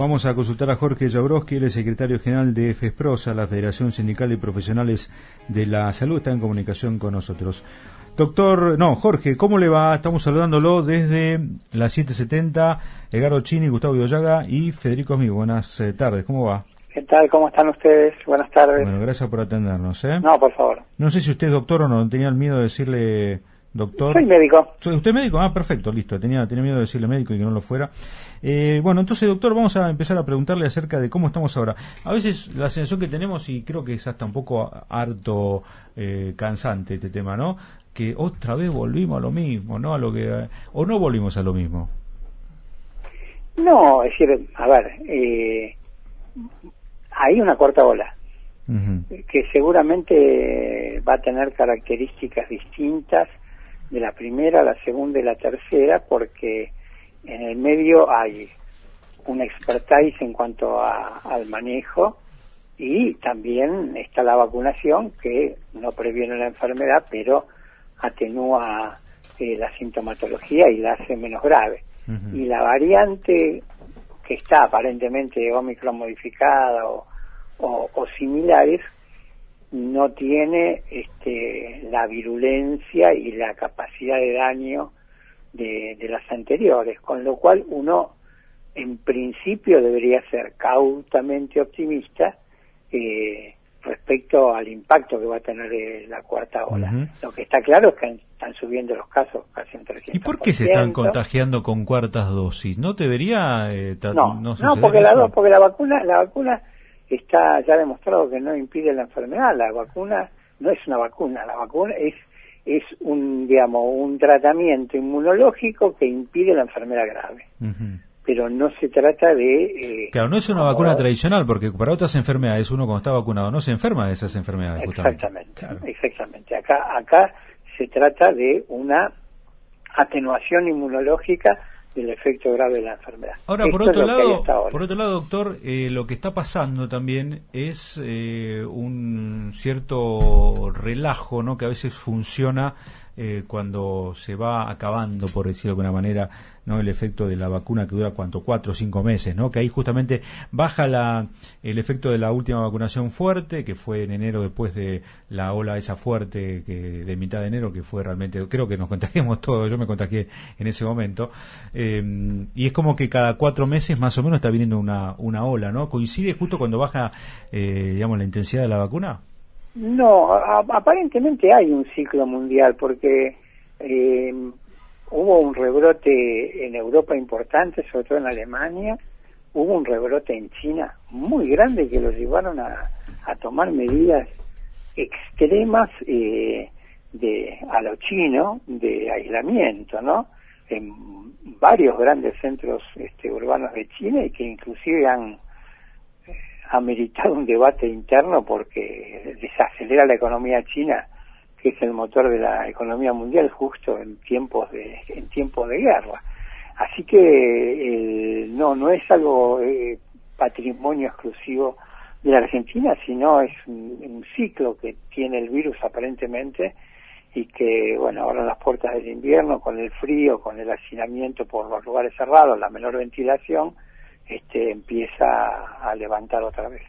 Vamos a consultar a Jorge Jabrowski, el secretario general de FESPROSA, la Federación Sindical de Profesionales de la Salud, está en comunicación con nosotros. Doctor, no, Jorge, ¿cómo le va? Estamos saludándolo desde las 7.70, Edgardo Chini, Gustavo Villaga y Federico Amigo. Buenas eh, tardes, ¿cómo va? ¿Qué tal? ¿Cómo están ustedes? Buenas tardes. Bueno, gracias por atendernos, ¿eh? No, por favor. No sé si usted es doctor o no, tenía el miedo de decirle doctor. Soy médico. ¿Soy usted médico? Ah, perfecto, listo. Tenía, tenía miedo de decirle médico y que no lo fuera. Eh, bueno, entonces, doctor, vamos a empezar a preguntarle acerca de cómo estamos ahora. A veces la sensación que tenemos, y creo que es hasta un poco harto eh, cansante este tema, ¿no? que otra vez volvimos a lo mismo, ¿no? A lo que o no volvimos a lo mismo. No, es decir, a ver, eh, hay una cuarta ola que seguramente va a tener características distintas de la primera, la segunda y la tercera, porque en el medio hay un expertise en cuanto al manejo y también está la vacunación que no previene la enfermedad, pero atenúa eh, la sintomatología y la hace menos grave. Y la variante que está aparentemente Omicron modificada o, o, similares no tiene este, la virulencia y la capacidad de daño de, de las anteriores, con lo cual uno en principio debería ser cautamente optimista eh, respecto al impacto que va a tener eh, la cuarta ola. Lo que está claro es que están subiendo los casos casi en 300%. ¿Y por qué se están contagiando con cuartas dosis? ¿No debería eh, no, no, porque la porque la vacuna la vacuna está ya demostrado que no impide la enfermedad, la vacuna no es una vacuna, la vacuna es es un digamos un tratamiento inmunológico que impide la enfermedad grave pero no se trata de... Eh, claro, no es una vacuna tradicional, porque para otras enfermedades uno cuando está vacunado no se enferma de esas enfermedades. Exactamente, exactamente. Acá, acá se trata de una atenuación inmunológica del efecto grave de la enfermedad. Ahora, por otro, lado, por otro lado, doctor, eh, lo que está pasando también es eh, un cierto relajo, ¿no? Que a veces funciona eh, cuando se va acabando, por decirlo de alguna manera, no el efecto de la vacuna que dura cuánto cuatro o cinco meses, ¿no? Que ahí justamente baja la, el efecto de la última vacunación fuerte, que fue en enero después de la ola esa fuerte que de mitad de enero, que fue realmente, creo que nos contagiamos todos, yo me contagié en ese momento, eh, y es como que cada cuatro meses más o menos está viniendo una, una ola, ¿no? Coincide justo cuando baja, eh, digamos, la intensidad de la vacuna. No, aparentemente hay un ciclo mundial porque eh, hubo un rebrote en Europa importante, sobre todo en Alemania, hubo un rebrote en China muy grande que los llevaron a, tomar medidas extremas eh, de a lo chino de aislamiento, ¿no? En varios grandes centros este, urbanos de China y que inclusive han ha meritado un debate interno porque desacelera la economía china, que es el motor de la economía mundial justo en tiempos de en tiempos de guerra. Así que no no es algo eh, patrimonio exclusivo de la Argentina, sino es un, ciclo que tiene el virus aparentemente y que, bueno, ahora las puertas del invierno, con el frío, con el hacinamiento por los lugares cerrados, la menor ventilación, este, empieza a levantar otra vez.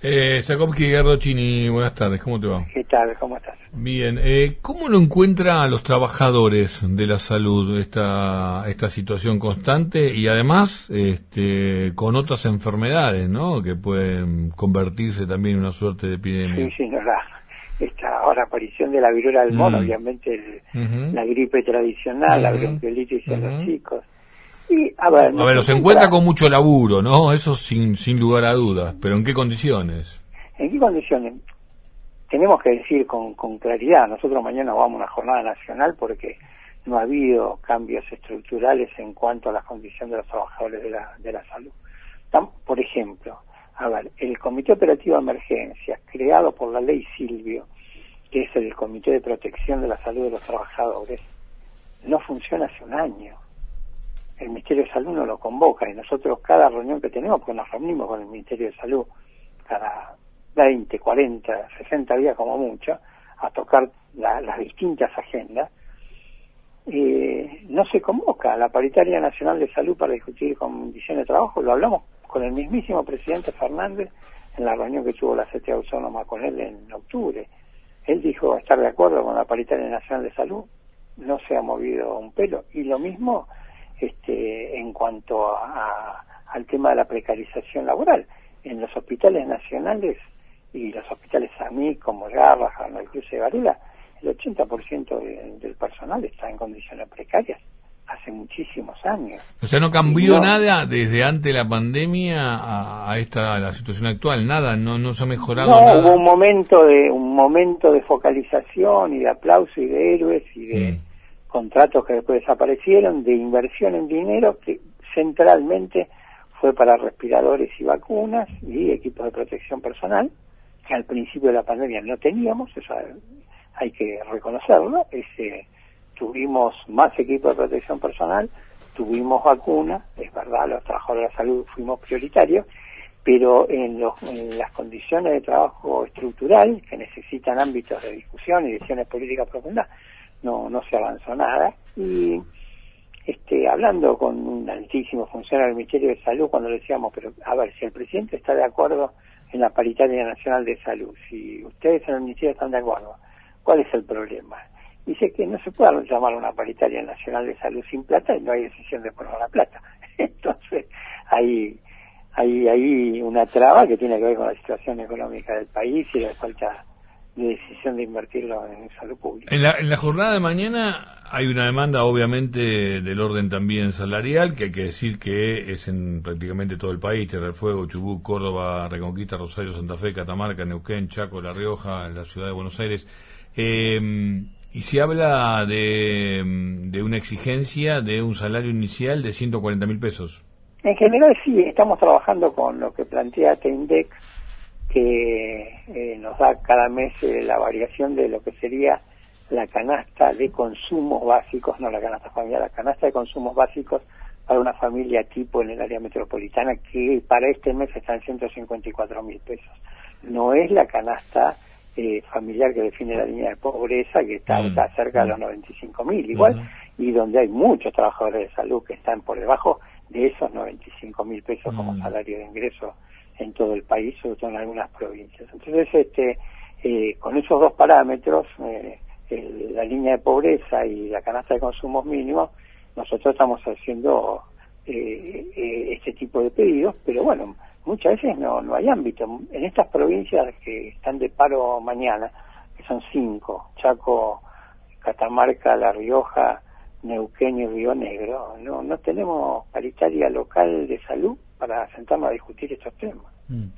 Eh, Sakomsky Gardochini, buenas tardes, ¿cómo te va? ¿Qué tal? ¿Cómo estás? Bien, eh, ¿cómo lo encuentra a los trabajadores de la salud esta, esta situación constante y además este, con otras enfermedades, ¿no? Que pueden convertirse también en una suerte de epidemia. Sí, sí, no, la, esta ahora aparición de la viruela del mono, mm. obviamente la gripe tradicional, la bronquiolitis en los chicos a ver, a ver encuentra con mucho laburo, ¿no? Eso sin, sin lugar a dudas, pero ¿en qué condiciones? ¿En qué condiciones? Tenemos que decir con, con claridad, nosotros mañana vamos a una jornada nacional porque no ha habido cambios estructurales en cuanto a las condiciones de los trabajadores de la, de la salud. Por ejemplo, a ver, el Comité Operativo de Emergencias, creado por la ley Silvio, que es el Comité de Protección de la Salud de los Trabajadores, no funciona hace un año el Ministerio de Salud no lo convoca y nosotros cada reunión que tenemos, porque nos reunimos con el Ministerio de Salud cada 20, 40, 60 días como mucho, a tocar las distintas agendas, eh, no se convoca a la Paritaria Nacional de Salud para discutir condiciones de trabajo, lo hablamos con el mismísimo presidente Fernández en la reunión que tuvo la CTA Autónoma con él en octubre. Él dijo estar de acuerdo con la paritaria nacional de salud, no se ha movido un pelo. Y lo mismo este, en cuanto a, al tema de la precarización laboral. En los hospitales nacionales y los hospitales a mí como Garra, el Cruce de Varela, el 80% del personal está en condiciones precarias hace muchísimos años. O sea, no cambió nada desde antes de la pandemia a, esta la situación actual, nada, no no se ha mejorado no, nada. hubo un momento de un momento de focalización y de aplauso y de héroes y de mm. Contratos que después desaparecieron, de inversión en dinero que centralmente fue para respiradores y vacunas y equipos de protección personal que al principio de la pandemia no teníamos, eso hay que reconocerlo, ese tuvimos más equipos de protección personal, tuvimos vacunas, es verdad, los trabajadores de la salud fuimos prioritarios, pero en, las condiciones de trabajo estructural que necesitan ámbitos de discusión y decisiones políticas profundas, no, no se avanzó nada. Y este, hablando con un altísimo funcionario del Ministerio de Salud, cuando le decíamos, pero a ver, si el presidente está de acuerdo en la paritaria nacional de salud, si ustedes en el Ministerio están de acuerdo, ¿cuál es el problema? dice que no se puede llamar una paritaria nacional de salud sin plata y no hay decisión de poner la plata. Entonces, hay, hay, hay una traba que tiene que ver con la situación económica del país y la falta de decisión de invertirlo en salud pública. En la, en la jornada de mañana hay una demanda, obviamente, del orden también salarial, que hay que decir que es en prácticamente todo el país, Tierra del Fuego, Chubut, Córdoba, Reconquista, Rosario, Santa Fe, Catamarca, Neuquén, Chaco, La Rioja, la ciudad de Buenos Aires. Eh, y se habla de, de una exigencia de un salario inicial de 140 mil pesos. En general sí, estamos trabajando con lo que plantea Teindex, que eh, nos da cada mes eh, la variación de lo que sería la canasta de consumos básicos, no la canasta familiar, la canasta de consumos básicos para una familia tipo en el área metropolitana, que para este mes está en 154 mil pesos. No es la canasta eh, familiar que define la línea de pobreza, que está, mm. cerca de los 95 mm. mil igual, y donde hay muchos trabajadores de salud que están por debajo de esos 95 mil pesos como mm. salario de ingreso en todo el país, sobre todo en algunas provincias. Entonces, este, eh, con esos dos parámetros, eh, la línea de pobreza y la canasta de consumos mínimos, nosotros estamos haciendo este tipo de pedidos, pero bueno, muchas veces no, no hay ámbito. En estas provincias que están de paro mañana, que son cinco, Chaco, Catamarca, La Rioja, Neuquén y Río Negro, no, no tenemos paritaria local de salud para sentarnos a discutir estos temas. Mm.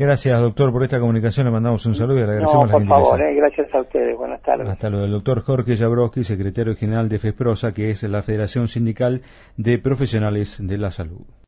Gracias, doctor, por esta comunicación. Le mandamos un saludo y le agradecemos no, por favor, eh, gracias a ustedes. Buenas tardes. Hasta luego. El doctor Jorge Jabrowski, secretario general de FESPROSA, que es la Federación Sindical de Profesionales de la Salud.